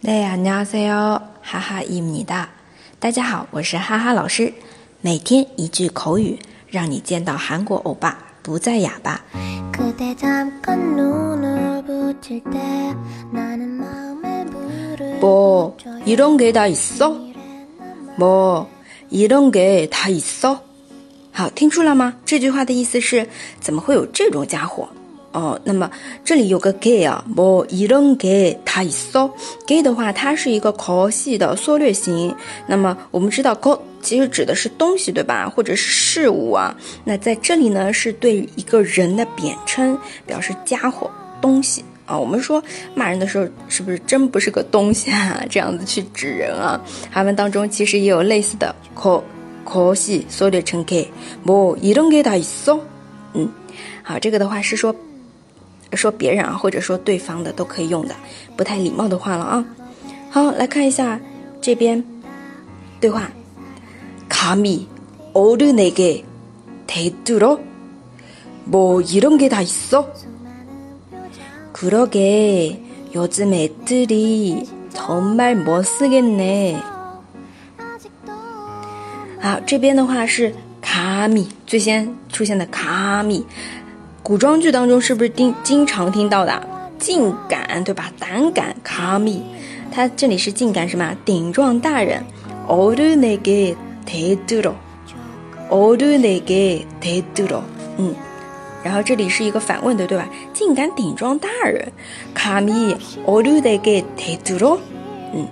네 안녕하세요. 하하입니다. 大家好，我是哈哈老师。每天一句口语，让你见到韩国欧巴不再哑巴。 그대 잠깐 눈을 붙일 때 나는 마음에 불을 뭐 이런 게 다 있어? 뭐 이런 게 다 있어? 好，听出了吗？这句话的意思是，怎么会有这种家伙？ 哦，那么这里有个 gay 啊，뭐이런게다있어 gay 的话，它是一个口系的缩略型。那么我们知道 go 其实指的是东西，对吧？或者是事物啊。那在这里呢，是对一个人的贬称，表示家伙、东西啊。我们说骂人的时候，是不是真不是个东西啊？这样子去指人啊？韩文当中其实也有类似的 ko ko 系缩略成 gay，뭐이런게다있어嗯，好，这个的话是说。 说别人啊，或者说对方的都可以用的，不太礼貌的话了啊。好，来看一下这边对话。감히어른에게대들어뭐이런게다있어그러게요즘애들이정말못쓰겠네好，这边的话是卡米最先出现的卡米。 古装剧当中是不是经经常听到的劲感，对吧？胆敢卡米，它这里是劲感什么？顶撞大人。어른에게대들 어， 어른에게대들 어， 嗯，然后这里是一个反问的，对吧？竟敢顶撞大人，卡米어른에게대들 어， 嗯，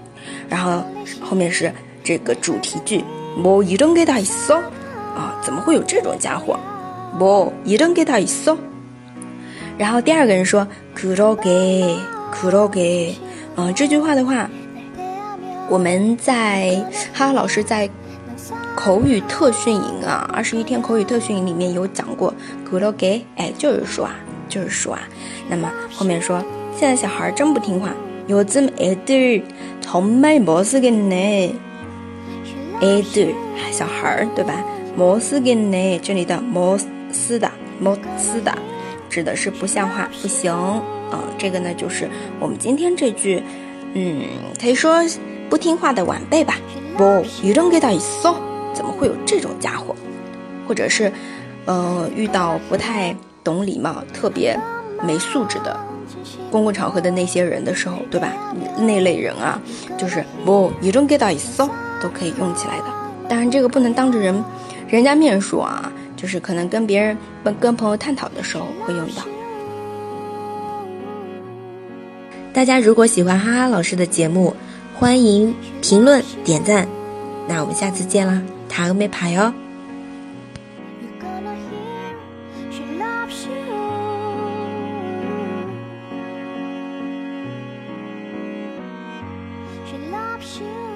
然后后面是这个主题句，뭐이런게다있어啊？怎么会有这种家伙？ 뭐이런게다있어然后第二个人说그러게그러게嗯，这句话的话，我们在哈哈老师在口语特训营啊，二十一天口语特训营里面有讲过그러 게， 哎，就是说啊，就是说啊。那么后面说，现在小孩真不听话，요즘애들정말못쓰겠네애 들， 小孩对吧？못쓰겠네这里的못 쓰다， 못 쓰다。指的是不像话，不行啊！这个呢，就是我们今天这句，嗯，可以说不听话的晚辈吧。不，이런게다있어怎么会有这种家伙？或者是，呃，遇到不太懂礼貌、特别没素质的公共场合的那些人的时候，对吧？那类人啊，就是不이런게다있어都可以用起来的。当然，这个不能当着人人家面说啊。 就是可能跟别人、跟朋友探讨的时候会用到。大家如果喜欢哈哈老师的节目，欢迎评论点赞。那我们下次见啦，塔个没牌哦。You're gonna hear she loves you. She loves you.